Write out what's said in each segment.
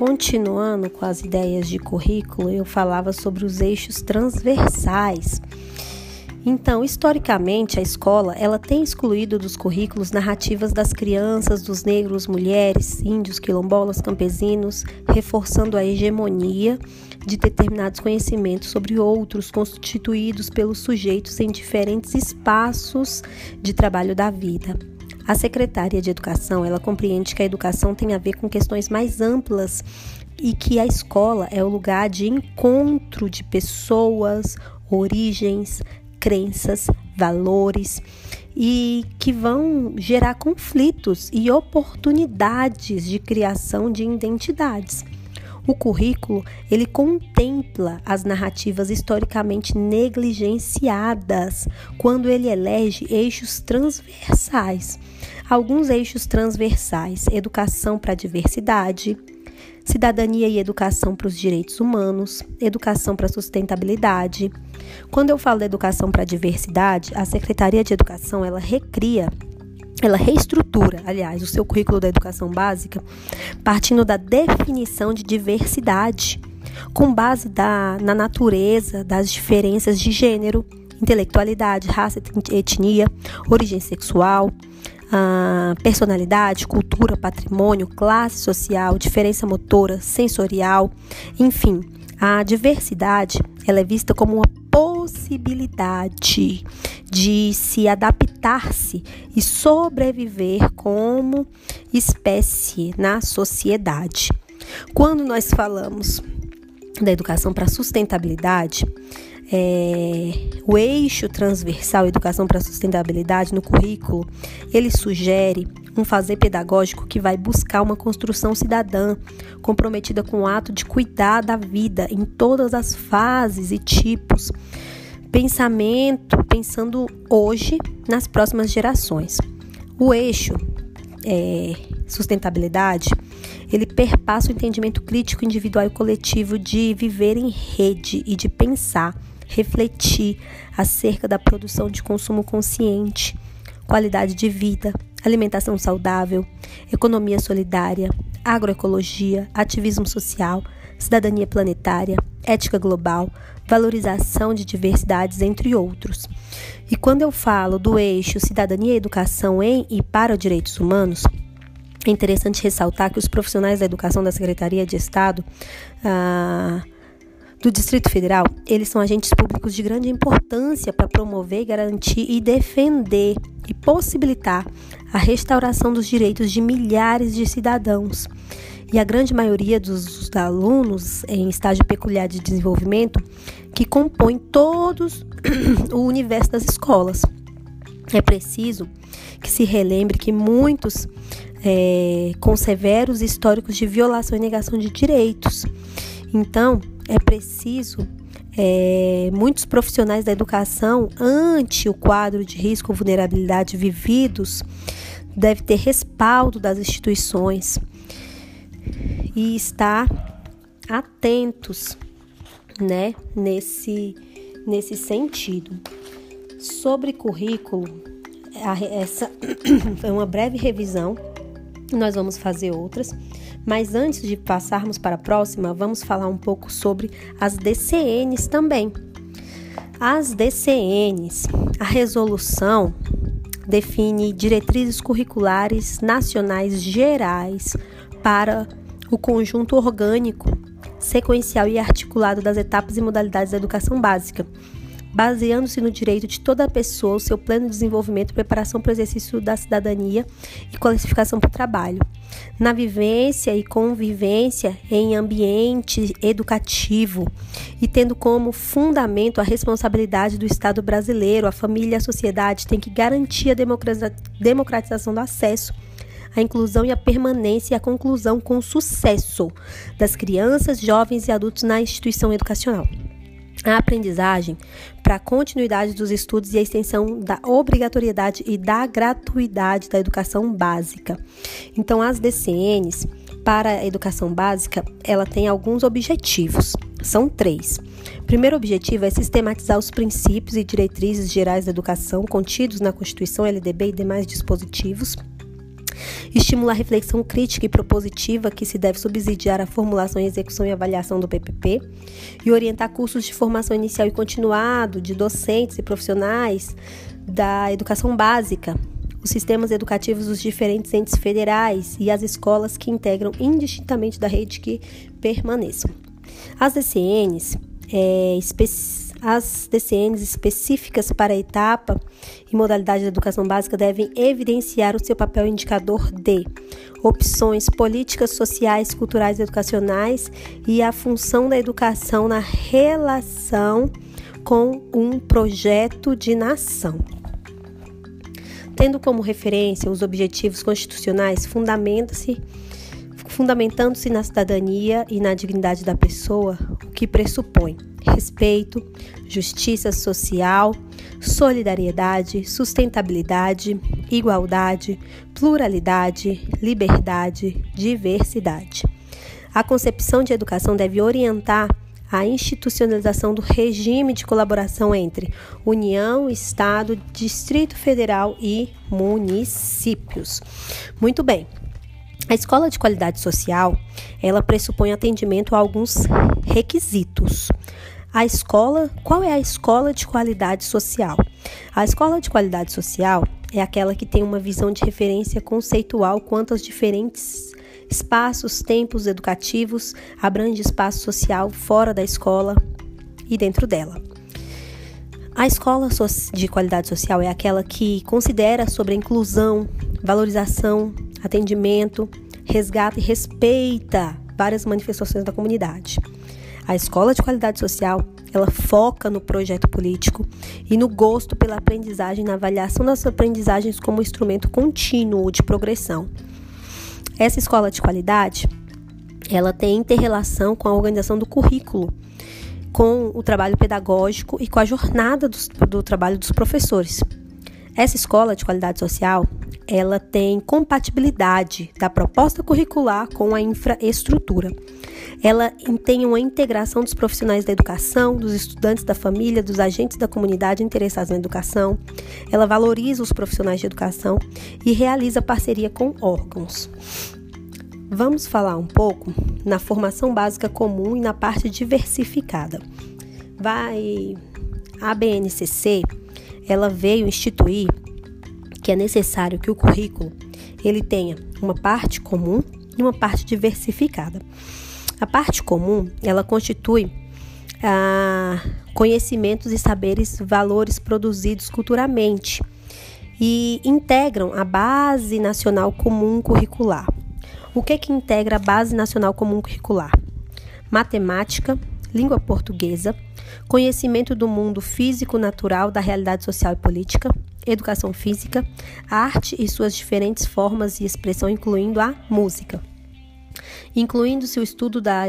continuando com as ideias de currículo, eu falava sobre os eixos transversais. Então, historicamente, a escola ela tem excluído dos currículos narrativas das crianças, dos negros, mulheres, índios, quilombolas, campesinos, reforçando a hegemonia de determinados conhecimentos sobre outros constituídos pelos sujeitos em diferentes espaços de trabalho da vida. A secretária de Educação, ela compreende que a educação tem a ver com questões mais amplas e que a escola é o lugar de encontro de pessoas, origens, crenças, valores e que vão gerar conflitos e oportunidades de criação de identidades. O currículo, ele contempla as narrativas historicamente negligenciadas quando ele elege eixos transversais. Alguns eixos transversais: educação para a diversidade, cidadania e educação para os direitos humanos, educação para a sustentabilidade. Quando eu falo da educação para a diversidade, a Secretaria de Educação, ela recria ela reestrutura, aliás, o seu currículo da educação básica, partindo da definição de diversidade, com base da, na natureza das diferenças de gênero, intelectualidade, raça, etnia, origem sexual, personalidade, cultura, patrimônio, classe social, diferença motora, sensorial, enfim, a diversidade ela é vista como uma possibilidade de se adaptar-se e sobreviver como espécie na sociedade. Quando nós falamos da educação para sustentabilidade, é, o eixo transversal Educação para Sustentabilidade no currículo, ele sugere um fazer pedagógico que vai buscar uma construção cidadã, comprometida com o ato de cuidar da vida em todas as fases e tipos. Pensamento, pensando hoje nas próximas gerações. O eixo é, sustentabilidade, ele perpassa o entendimento crítico individual e coletivo de viver em rede e de pensar, refletir acerca da produção de consumo consciente, qualidade de vida, alimentação saudável, economia solidária, agroecologia, ativismo social, cidadania planetária, ética global, valorização de diversidades, entre outros. E quando eu falo do eixo cidadania e educação em e para os direitos humanos, é interessante ressaltar que os profissionais da educação da Secretaria de Estado ah, do Distrito Federal, eles são agentes públicos de grande importância para promover, garantir e defender e possibilitar a restauração dos direitos de milhares de cidadãos. E a grande maioria dos alunos em estágio peculiar de desenvolvimento que compõem todos o universo das escolas. É preciso que se relembre que muitos é, com severos históricos de violação e negação de direitos. Então, é preciso é, muitos profissionais da educação, ante o quadro de risco ou vulnerabilidade vividos, deve ter respaldo das instituições e estar atentos, né, nesse, nesse sentido. Sobre currículo, essa é uma breve revisão, nós vamos fazer outras mas antes de passarmos para a próxima, vamos falar um pouco sobre as DCNs também. As DCNs, a resolução define diretrizes curriculares nacionais gerais para o conjunto orgânico, sequencial e articulado das etapas e modalidades da educação básica, baseando-se no direito de toda pessoa, o seu pleno desenvolvimento, preparação para o exercício da cidadania e qualificação para o trabalho, na vivência e convivência em ambiente educativo e tendo como fundamento a responsabilidade do Estado brasileiro, a família e a sociedade têm que garantir a democratização do acesso a inclusão e a permanência e a conclusão com sucesso das crianças, jovens e adultos na instituição educacional a aprendizagem para a continuidade dos estudos e a extensão da obrigatoriedade e da gratuidade da educação básica. Então, as DCNs para a educação básica, ela tem alguns objetivos. São três. O primeiro objetivo é sistematizar os princípios e diretrizes gerais da educação contidos na Constituição, LDB e demais dispositivos. Estimula a reflexão crítica e propositiva que se deve subsidiar a formulação, execução e avaliação do PPP. E orientar cursos de formação inicial e continuado de docentes e profissionais da educação básica, os sistemas educativos dos diferentes entes federais e as escolas que integram indistintamente da rede que permaneçam. As DCNs, é, as DCNs específicas para a etapa e modalidade da educação básica devem evidenciar o seu papel indicador de opções políticas, sociais, culturais e educacionais e a função da educação na relação com um projeto de nação. Tendo como referência os objetivos constitucionais, fundamenta-se fundamentando-se na cidadania e na dignidade da pessoa, o que pressupõe respeito, justiça social, solidariedade, sustentabilidade, igualdade, pluralidade, liberdade, diversidade. A concepção de educação deve orientar a institucionalização do regime de colaboração entre União, Estado, Distrito Federal e municípios. Muito bem. A escola de qualidade social, ela pressupõe atendimento a alguns requisitos. A escola, qual é a escola de qualidade social? A escola de qualidade social é aquela que tem uma visão de referência conceitual quanto aos diferentes espaços, tempos educativos, abrange espaço social fora da escola e dentro dela. A escola de qualidade social é aquela que considera sobre a inclusão, valorização, atendimento, resgata e respeita várias manifestações da comunidade. A escola de qualidade social, ela foca no projeto político e no gosto pela aprendizagem, na avaliação das aprendizagens como instrumento contínuo de progressão. Essa escola de qualidade, ela tem interrelação com a organização do currículo, com o trabalho pedagógico e com a jornada do, do trabalho dos professores. Essa escola de qualidade social, ela tem compatibilidade da proposta curricular com a infraestrutura. Ela tem uma integração dos profissionais da educação, dos estudantes da família, dos agentes da comunidade interessados na educação. Ela valoriza os profissionais de educação e realiza parceria com órgãos. Vamos falar um pouco na formação básica comum e na parte diversificada. Vai a BNCC, ela veio instituir que é necessário que o currículo ele tenha uma parte comum e uma parte diversificada. A parte comum, ela constitui ah, conhecimentos e saberes, valores produzidos culturalmente e integram a Base Nacional Comum Curricular. O que que integra a Base Nacional Comum Curricular? Matemática, língua portuguesa, conhecimento do mundo físico-natural, da realidade social e política, educação física, arte e suas diferentes formas de expressão, incluindo a música. Incluindo-se o estudo da,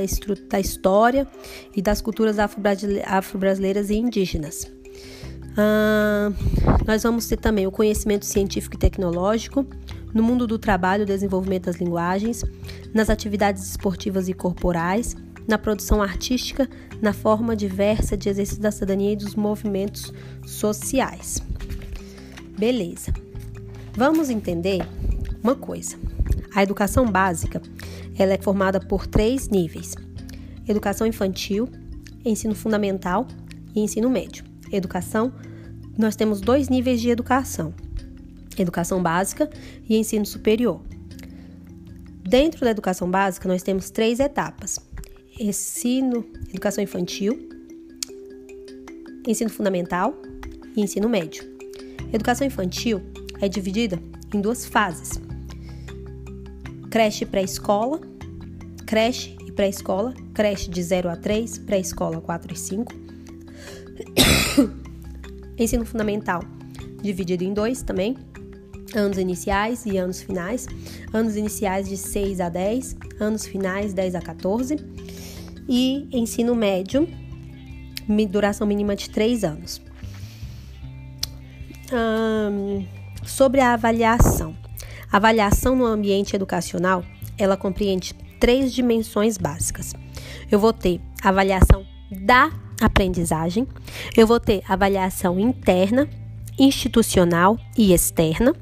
da história e das culturas afro-brasileiras e indígenas. Ah, nós vamos ter também o conhecimento científico e tecnológico, no mundo do trabalho, o desenvolvimento das linguagens, nas atividades esportivas e corporais, na produção artística, na forma diversa de exercício da cidadania e dos movimentos sociais. Beleza. Vamos entender uma coisa. A educação básica, ela é formada por três níveis: educação infantil, ensino fundamental e ensino médio. Educação, nós temos dois níveis de educação: educação básica e ensino superior. Dentro da educação básica, nós temos três etapas: ensino, educação infantil, ensino fundamental e ensino médio. Educação infantil é dividida em duas fases: creche pré-escola, creche e pré-escola, creche de 0 a 3, pré-escola 4 e 5. Ensino fundamental dividido em dois também, anos iniciais e anos finais. Anos iniciais de 6 a 10, anos finais 10 a 14. E ensino médio, duração mínima de 3 anos sobre a avaliação. A avaliação no ambiente educacional, ela compreende três dimensões básicas. Eu vou ter avaliação da aprendizagem, eu vou ter avaliação interna, institucional e externa,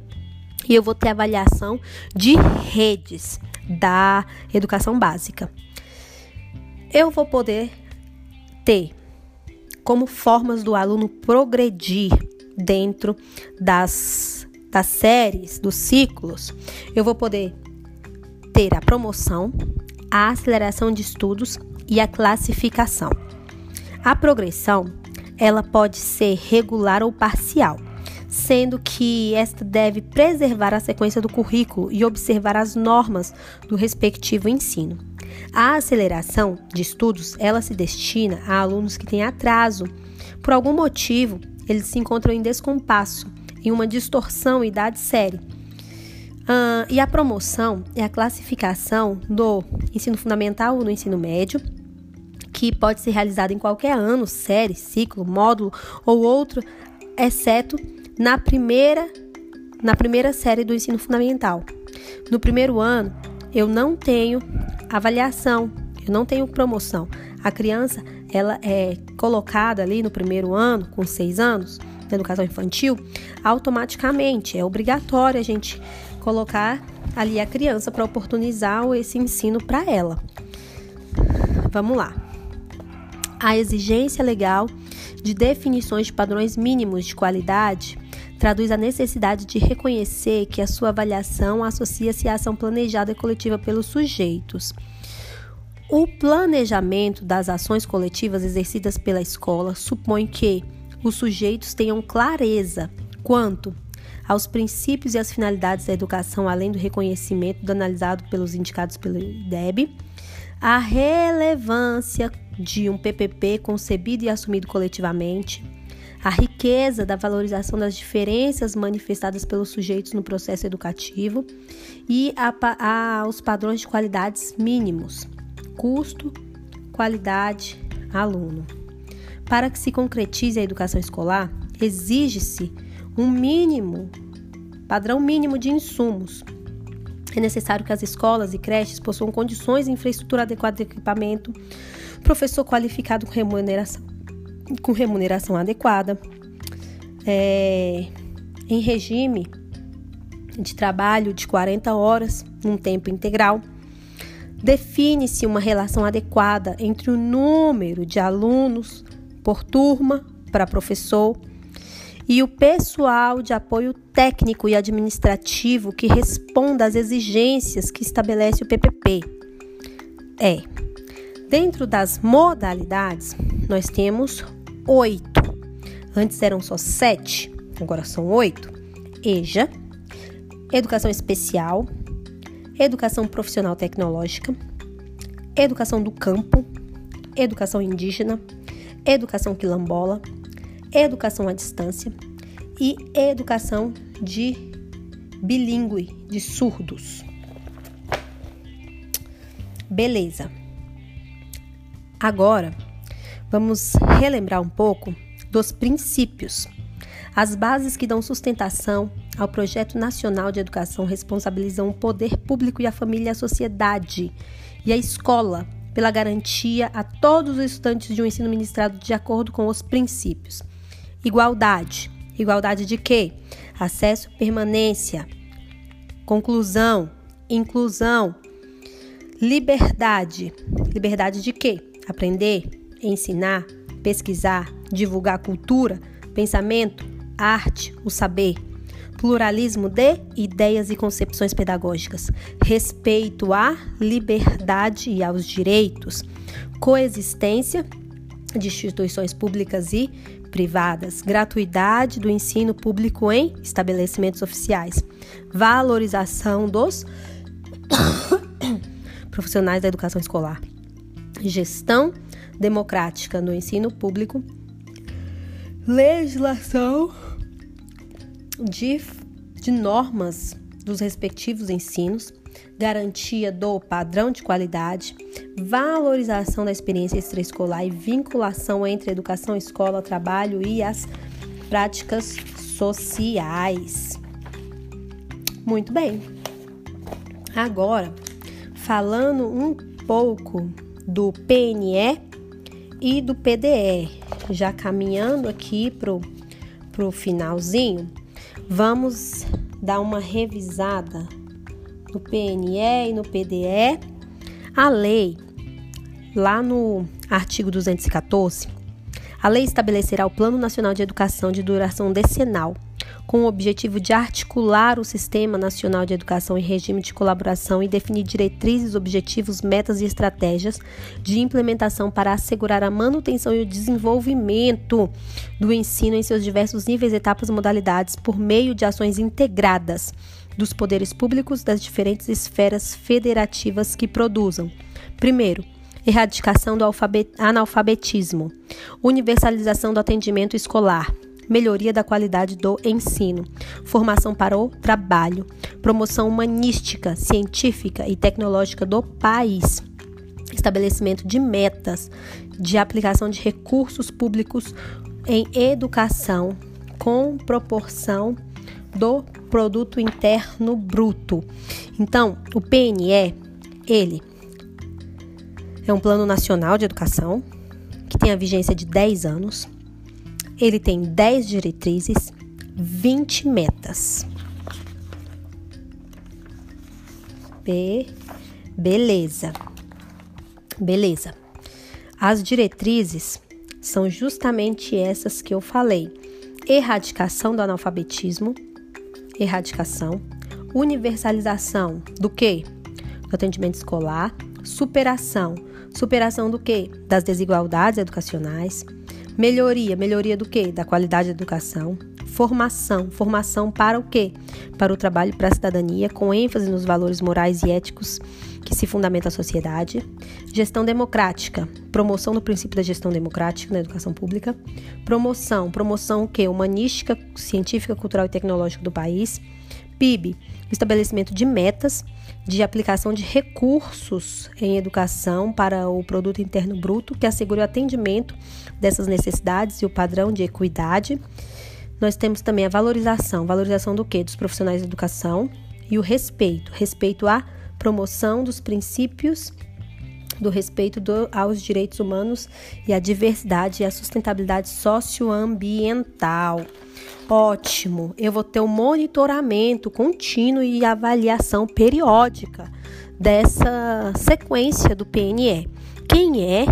e eu vou ter avaliação de redes da educação básica. Eu vou poder ter como formas do aluno progredir dentro das, das séries, dos ciclos. Eu vou poder ter a promoção, a aceleração de estudos e a classificação. A progressão, ela pode ser regular ou parcial, sendo que esta deve preservar a sequência do currículo e observar as normas do respectivo ensino. A aceleração de estudos, ela se destina a alunos que têm atraso. Por algum motivo, eles se encontram em descompasso, em uma distorção idade série. E a promoção é a classificação do ensino fundamental ou no ensino médio, que pode ser realizada em qualquer ano, série, ciclo, módulo ou outro, exceto na primeira, na primeira série do ensino fundamental. No primeiro ano, eu não tenho avaliação, eu não tenho promoção. A criança ela é colocada ali no primeiro ano, com seis anos, na educação infantil, automaticamente é obrigatório a gente colocar ali a criança para oportunizar esse ensino para ela. Vamos lá. A exigência legal de definições de padrões mínimos de qualidade traduz a necessidade de reconhecer que a sua avaliação associa-se à ação planejada e coletiva pelos sujeitos. O planejamento das ações coletivas exercidas pela escola supõe que os sujeitos tenham clareza quanto aos princípios e às finalidades da educação, além do reconhecimento analisado pelos indicados pelo IDEB, a relevância de um PPP concebido e assumido coletivamente, a riqueza da valorização das diferenças manifestadas pelos sujeitos no processo educativo e a, a, aos padrões de qualidades mínimos, custo, qualidade, aluno. Para que se concretize a educação escolar, exige-se um mínimo, padrão mínimo de insumos. É necessário que as escolas e creches possuam condições e infraestrutura adequada de equipamento, professor qualificado com remuneração com remuneração adequada, é, em regime de trabalho de 40 horas, um tempo integral. Define-se uma relação adequada entre o número de alunos por turma para professor e o pessoal de apoio técnico e administrativo que responda às exigências que estabelece o PPP. É, dentro das modalidades, nós temos oito. Antes eram só sete, agora são oito. EJA, Educação Especial, Educação Profissional Tecnológica, Educação do Campo, Educação Indígena, Educação Quilombola, Educação à Distância e Educação de Bilingue, de surdos. Beleza. Agora, vamos relembrar um pouco dos princípios, as bases que dão sustentação ao projeto nacional de educação responsabilizam o poder público e a família a sociedade e a escola pela garantia a todos os estudantes de um ensino ministrado de acordo com os princípios. Igualdade. Igualdade de quê? Acesso, permanência, conclusão, inclusão, liberdade. Liberdade de quê? Aprender, ensinar, pesquisar, divulgar cultura, pensamento, arte, o saber. Pluralismo de ideias e concepções pedagógicas, respeito à liberdade e aos direitos, coexistência de instituições públicas e privadas, gratuidade do ensino público em estabelecimentos oficiais, valorização dos profissionais da educação escolar, gestão democrática no ensino público, legislação de, de normas dos respectivos ensinos, garantia do padrão de qualidade, valorização da experiência extraescolar e vinculação entre educação, escola, trabalho e as práticas sociais. Muito bem. Agora, falando um pouco do PNE e do PDE. Já caminhando aqui pro, pro finalzinho, vamos dar uma revisada no PNE e no PDE. A lei, lá no artigo 214, a lei estabelecerá o Plano Nacional de Educação de duração decenal com o objetivo de articular o Sistema Nacional de Educação em regime de colaboração e definir diretrizes, objetivos, metas e estratégias de implementação para assegurar a manutenção e o desenvolvimento do ensino em seus diversos níveis, etapas e modalidades por meio de ações integradas dos poderes públicos das diferentes esferas federativas que produzam. Primeiro, erradicação do analfabetismo, universalização do atendimento escolar, melhoria da qualidade do ensino, formação para o trabalho, promoção humanística, científica e tecnológica do país, estabelecimento de metas de aplicação de recursos públicos em educação com proporção do produto interno bruto. Então, o PNE, ele é um plano nacional de educação que tem a vigência de 10 anos ele tem 10 diretrizes, 20 metas. Be beleza. Beleza. As diretrizes são justamente essas que eu falei: erradicação do analfabetismo, erradicação, universalização do que? Do atendimento escolar, superação, superação do que? Das desigualdades educacionais, Melhoria, melhoria do quê? Da qualidade da educação. Formação, formação para o quê? Para o trabalho para a cidadania, com ênfase nos valores morais e éticos que se fundamenta a sociedade. Gestão democrática, promoção do princípio da gestão democrática na educação pública. Promoção, promoção o quê? Humanística, científica, cultural e tecnológica do país. PIB, estabelecimento de metas de aplicação de recursos em educação para o produto interno bruto que assegure o atendimento dessas necessidades e o padrão de equidade. Nós temos também a valorização, valorização do que? Dos profissionais de educação e o respeito, respeito à promoção dos princípios do respeito do, aos direitos humanos e à diversidade e à sustentabilidade socioambiental. Ótimo, eu vou ter um monitoramento contínuo e avaliação periódica dessa sequência do PNE. Quem é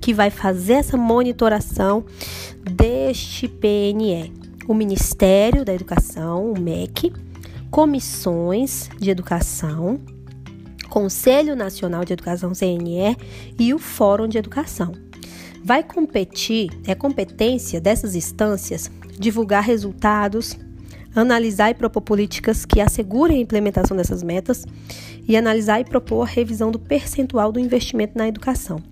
que vai fazer essa monitoração deste PNE? O Ministério da Educação, o MEC, comissões de educação, Conselho Nacional de Educação CNE e o Fórum de Educação. Vai competir, é competência dessas instâncias divulgar resultados, analisar e propor políticas que assegurem a implementação dessas metas e analisar e propor a revisão do percentual do investimento na educação.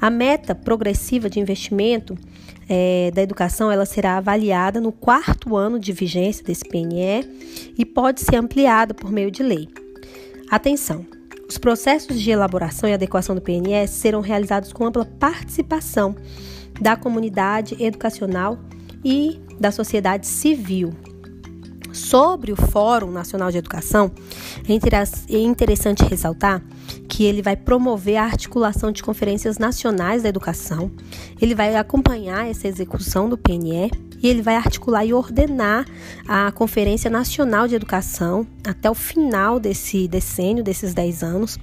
A meta progressiva de investimento é, da educação ela será avaliada no quarto ano de vigência desse PNE e pode ser ampliada por meio de lei. Atenção! Os processos de elaboração e adequação do PNS serão realizados com ampla participação da comunidade educacional e da sociedade civil. Sobre o Fórum Nacional de Educação, é interessante ressaltar que ele vai promover a articulação de conferências nacionais da educação, ele vai acompanhar essa execução do PNE e ele vai articular e ordenar a Conferência Nacional de Educação até o final desse decênio, desses 10 anos.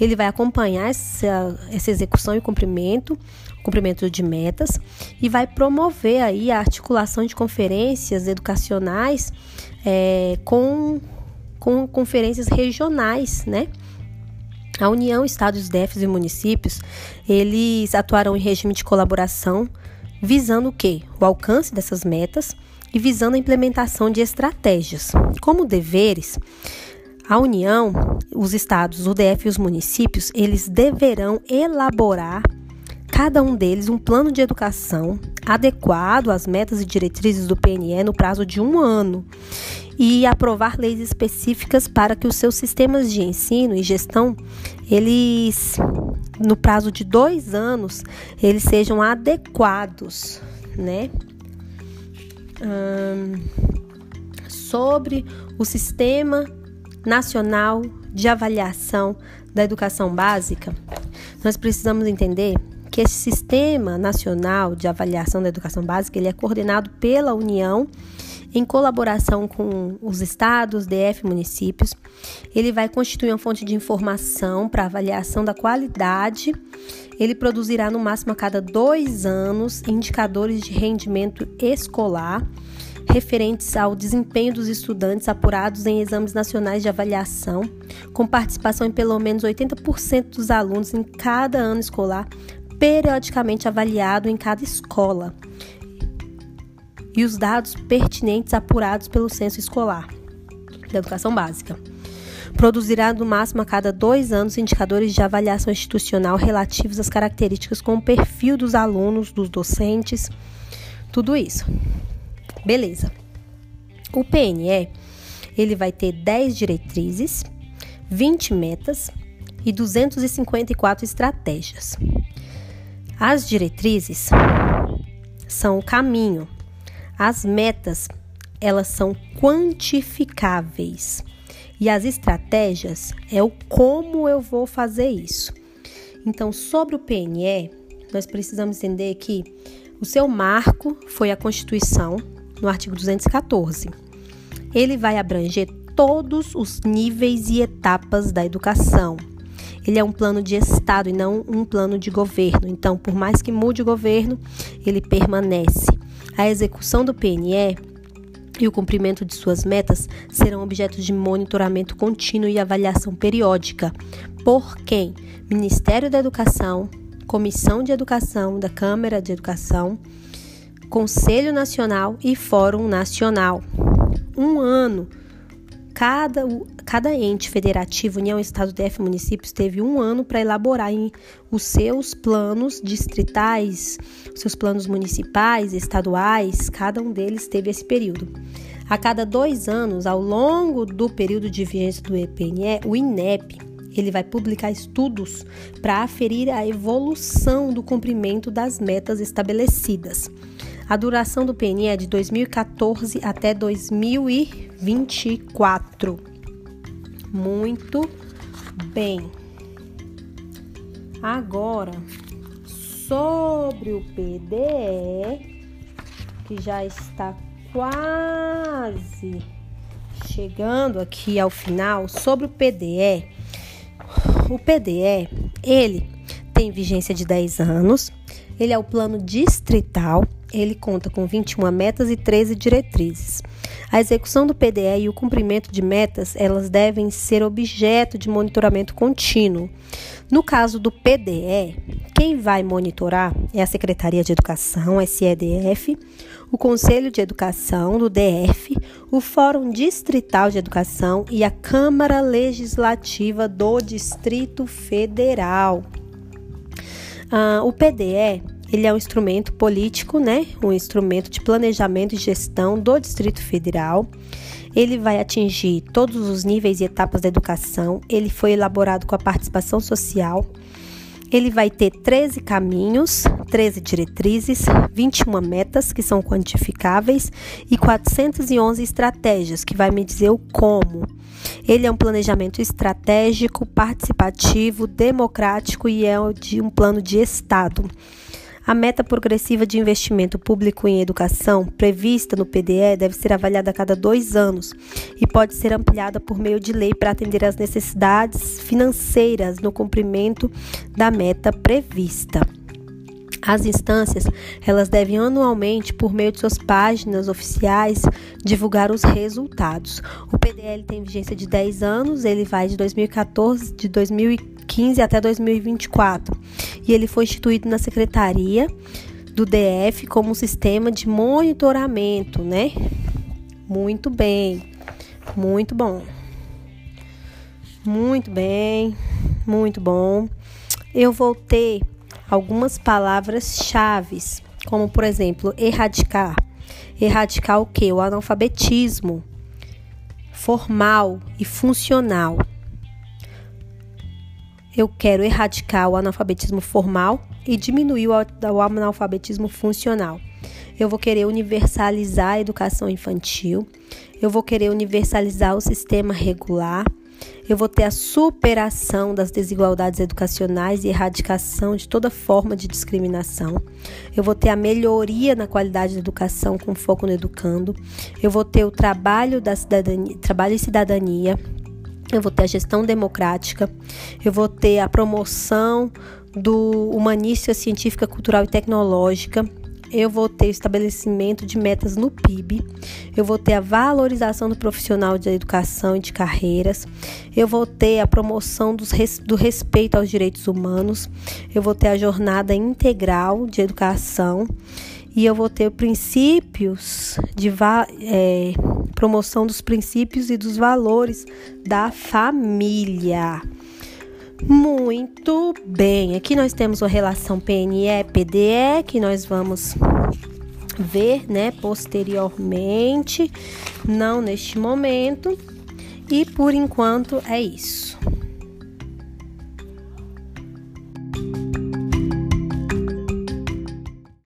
Ele vai acompanhar essa, essa execução e cumprimento, cumprimento de metas e vai promover aí a articulação de conferências educacionais é, com, com conferências regionais, né? A União, Estados, DEFs e municípios, eles atuarão em regime de colaboração visando o quê? O alcance dessas metas e visando a implementação de estratégias. Como deveres, a União, os estados, o DF e os municípios, eles deverão elaborar cada um deles um plano de educação adequado às metas e diretrizes do PNE no prazo de um ano e aprovar leis específicas para que os seus sistemas de ensino e gestão, eles, no prazo de dois anos, eles sejam adequados, né? Hum, sobre o Sistema Nacional de Avaliação da Educação Básica, nós precisamos entender que esse Sistema Nacional de Avaliação da Educação Básica ele é coordenado pela União em colaboração com os estados, DF, municípios. Ele vai constituir uma fonte de informação para avaliação da qualidade. Ele produzirá no máximo a cada dois anos indicadores de rendimento escolar referentes ao desempenho dos estudantes apurados em exames nacionais de avaliação, com participação em pelo menos 80% dos alunos em cada ano escolar, periodicamente avaliado em cada escola e os dados pertinentes apurados pelo censo escolar da educação básica. Produzirá no máximo a cada dois anos indicadores de avaliação institucional relativos às características como o perfil dos alunos, dos docentes, tudo isso. Beleza. O PNE ele vai ter 10 diretrizes, 20 metas e 254 estratégias. As diretrizes são o caminho as metas, elas são quantificáveis. E as estratégias é o como eu vou fazer isso. Então, sobre o PNE, nós precisamos entender que o seu marco foi a Constituição, no artigo 214. Ele vai abranger todos os níveis e etapas da educação. Ele é um plano de Estado e não um plano de governo. Então, por mais que mude o governo, ele permanece. A execução do PNE e o cumprimento de suas metas serão objetos de monitoramento contínuo e avaliação periódica por quem? Ministério da Educação, Comissão de Educação da Câmara de Educação, Conselho Nacional e Fórum Nacional. Um ano Cada, cada ente federativo, União, Estado, DF, municípios, teve um ano para elaborar os seus planos distritais, seus planos municipais, estaduais, cada um deles teve esse período. A cada dois anos, ao longo do período de vigência do EPNE, o INEP ele vai publicar estudos para aferir a evolução do cumprimento das metas estabelecidas. A duração do PNE é de 2014 até 2024. Muito bem. Agora, sobre o PDE, que já está quase chegando aqui ao final, sobre o PDE, o PDE, ele tem vigência de 10 anos, ele é o plano distrital ele conta com 21 metas e 13 diretrizes. A execução do PDE e o cumprimento de metas, elas devem ser objeto de monitoramento contínuo. No caso do PDE, quem vai monitorar é a Secretaria de Educação, SEDF, o Conselho de Educação do DF, o Fórum Distrital de Educação e a Câmara Legislativa do Distrito Federal. Ah, o PDE ele é um instrumento político, né? Um instrumento de planejamento e gestão do Distrito Federal. Ele vai atingir todos os níveis e etapas da educação. Ele foi elaborado com a participação social. Ele vai ter 13 caminhos, 13 diretrizes, 21 metas que são quantificáveis e 411 estratégias que vai me dizer o como. Ele é um planejamento estratégico, participativo, democrático e é de um plano de Estado. A meta progressiva de investimento público em educação prevista no PDE deve ser avaliada a cada dois anos e pode ser ampliada por meio de lei para atender às necessidades financeiras no cumprimento da meta prevista. As instâncias, elas devem anualmente, por meio de suas páginas oficiais, divulgar os resultados. O PDL tem vigência de 10 anos, ele vai de 2014, de 2015 até 2024. E ele foi instituído na Secretaria do DF como um sistema de monitoramento, né? Muito bem. Muito bom. Muito bem. Muito bom. Eu vou ter algumas palavras-chave, como por exemplo, erradicar. Erradicar o que? O analfabetismo formal e funcional. Eu quero erradicar o analfabetismo formal e diminuir o analfabetismo funcional. Eu vou querer universalizar a educação infantil. Eu vou querer universalizar o sistema regular. Eu vou ter a superação das desigualdades educacionais e erradicação de toda forma de discriminação. Eu vou ter a melhoria na qualidade da educação com foco no educando. Eu vou ter o trabalho da cidadania, trabalho e cidadania. Eu vou ter a gestão democrática. Eu vou ter a promoção do humanística científica, cultural e tecnológica eu vou ter o estabelecimento de metas no PIB, eu vou ter a valorização do profissional de educação e de carreiras, eu vou ter a promoção dos, do respeito aos direitos humanos, eu vou ter a jornada integral de educação e eu vou ter princípios de é, promoção dos princípios e dos valores da família. Muito bem, aqui nós temos a relação PNE-PDE que nós vamos ver, né, posteriormente, não neste momento. E por enquanto é isso.